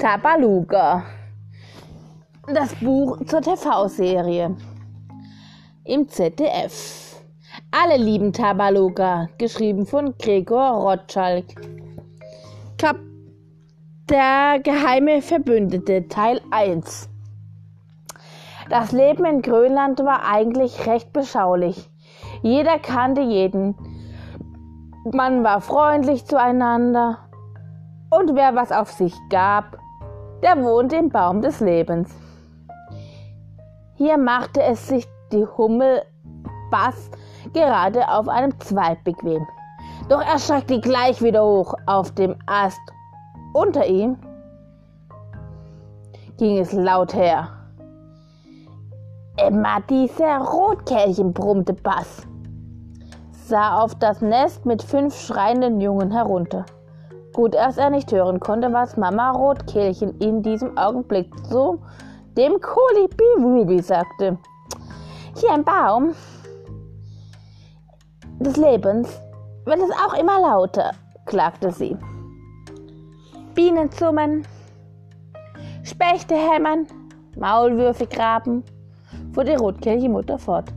Tabaluga. Das Buch zur TV-Serie. Im ZDF. Alle lieben Tabaluga, geschrieben von Gregor Rotschalk. Kap Der geheime Verbündete, Teil 1. Das Leben in Grönland war eigentlich recht beschaulich. Jeder kannte jeden. Man war freundlich zueinander. Und wer was auf sich gab, der wohnte im Baum des Lebens. Hier machte es sich die Hummel Bass gerade auf einem Zweig bequem. Doch er schreckte gleich wieder hoch auf dem Ast. Unter ihm ging es laut her. Immer dieser Rotkehlchen, brummte Bass, sah auf das Nest mit fünf schreienden Jungen herunter. Gut, dass er nicht hören konnte, was Mama Rotkehlchen in diesem Augenblick zu dem Kolibri Ruby sagte. Hier im Baum des Lebens wird es auch immer lauter, klagte sie. Bienen summen, Spechte hämmern, Maulwürfe graben, fuhr die Rotkehlchenmutter fort.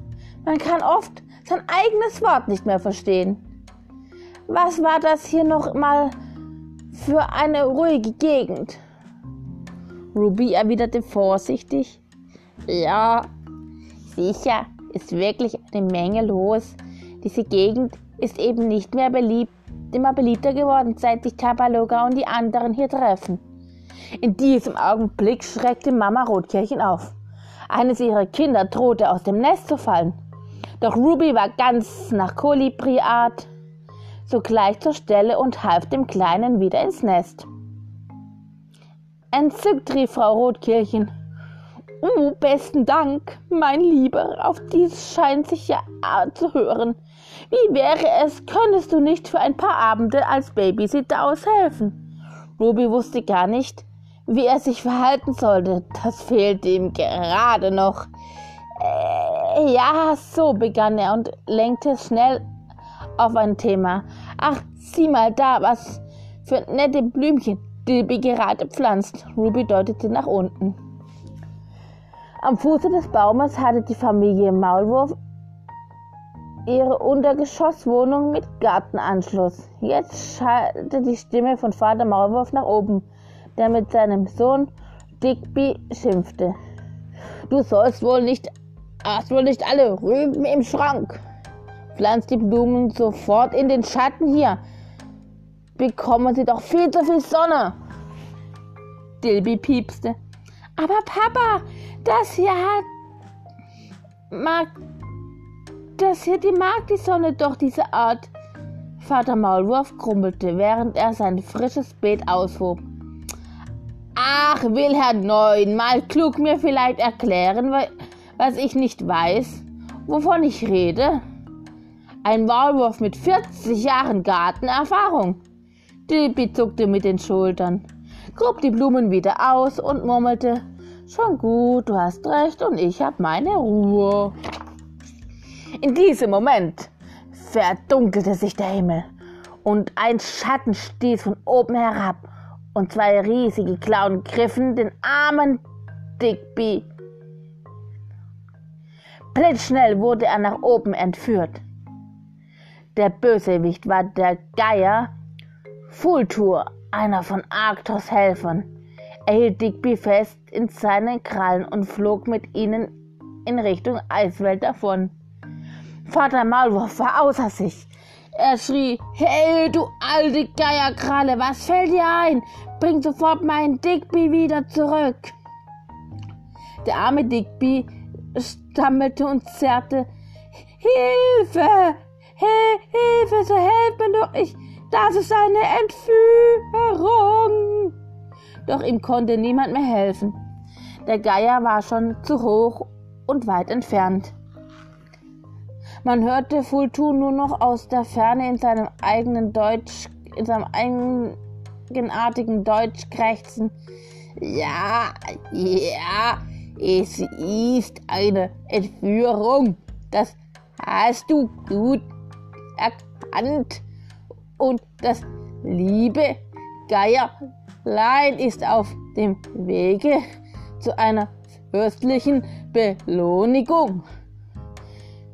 Man kann oft sein eigenes Wort nicht mehr verstehen. Was war das hier noch mal für eine ruhige Gegend. Ruby erwiderte vorsichtig. Ja, sicher, ist wirklich eine Menge los. Diese Gegend ist eben nicht mehr beliebt, immer beliebter geworden, seit sich Tabaloga und die anderen hier treffen. In diesem Augenblick schreckte Mama Rotkehlchen auf. Eines ihrer Kinder drohte aus dem Nest zu fallen. Doch Ruby war ganz nach Kolibri-Art sogleich zur Stelle und half dem Kleinen wieder ins Nest. Entzückt rief Frau Rotkirchen. Oh, besten Dank, mein Lieber, auf dies scheint sich ja zu hören. Wie wäre es, könntest du nicht für ein paar Abende als Babysitter aushelfen? Ruby wusste gar nicht, wie er sich verhalten sollte. Das fehlte ihm gerade noch. Äh, ja, so begann er und lenkte schnell auf ein Thema. Ach, sieh mal da, was für nette Blümchen Dilby gerade pflanzt. Ruby deutete nach unten. Am Fuße des Baumes hatte die Familie Maulwurf ihre Untergeschosswohnung mit Gartenanschluss. Jetzt schallte die Stimme von Vater Maulwurf nach oben, der mit seinem Sohn Digby schimpfte. Du sollst wohl nicht, hast wohl nicht alle Rüben im Schrank. Pflanzt die Blumen sofort in den Schatten hier. Bekommen sie doch viel zu viel Sonne. Dilby piepste. Aber Papa, das hier hat. mag. das hier, die mag die Sonne doch, diese Art. Vater Maulwurf grummelte, während er sein frisches Beet aushob. Ach, will Herr Neun mal klug mir vielleicht erklären, was ich nicht weiß, wovon ich rede? Ein Maulwurf mit 40 Jahren Gartenerfahrung. Dilby zuckte mit den Schultern, grub die Blumen wieder aus und murmelte, schon gut, du hast recht und ich hab meine Ruhe. In diesem Moment verdunkelte sich der Himmel und ein Schatten stieß von oben herab und zwei riesige Klauen griffen den armen Digby. Blitzschnell wurde er nach oben entführt. Der Bösewicht war der Geier Fultur, einer von Arktos Helfern. Er hielt Digby fest in seinen Krallen und flog mit ihnen in Richtung Eiswelt davon. Vater Maulwurf war außer sich. Er schrie, hey, du alte Geierkralle, was fällt dir ein? Bring sofort meinen Digby wieder zurück. Der arme Digby stammelte und zerrte. Hilfe! Hilfe, so helft mir doch! Ich, das ist eine Entführung! Doch ihm konnte niemand mehr helfen. Der Geier war schon zu hoch und weit entfernt. Man hörte Fultu nur noch aus der Ferne in seinem eigenen Deutsch, in seinem eigenartigen Deutsch krächzen. Ja, ja, es ist eine Entführung. Das hast du gut erkannt. Und das liebe Geierlein ist auf dem Wege zu einer fürstlichen Belohnung.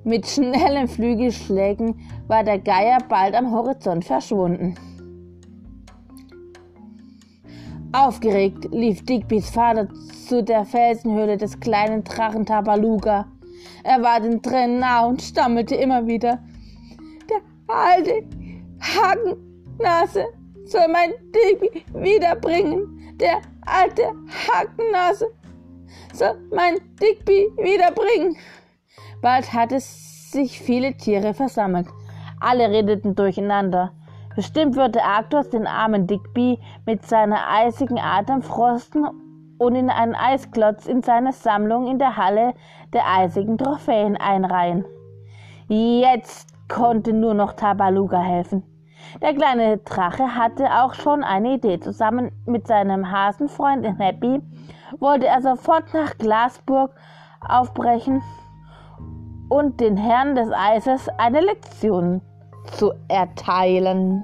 Mit schnellen Flügelschlägen war der Geier bald am Horizont verschwunden. Aufgeregt lief Digbys Vater zu der Felsenhöhle des kleinen Drachen Tabaluga. Er war den Tränen nah und stammelte immer wieder. Alte Hakennase soll mein Digby wiederbringen. Der alte Hakennase soll mein Digby wiederbringen. Bald hatte sich viele Tiere versammelt. Alle redeten durcheinander. Bestimmt würde Arktos den armen Digby mit seiner eisigen Atem frosten und in einen Eisklotz in seine Sammlung in der Halle der eisigen Trophäen einreihen. Jetzt konnte nur noch Tabaluga helfen. Der kleine Drache hatte auch schon eine Idee. Zusammen mit seinem Hasenfreund Happy wollte er sofort nach Glasburg aufbrechen und den Herrn des Eises eine Lektion zu erteilen.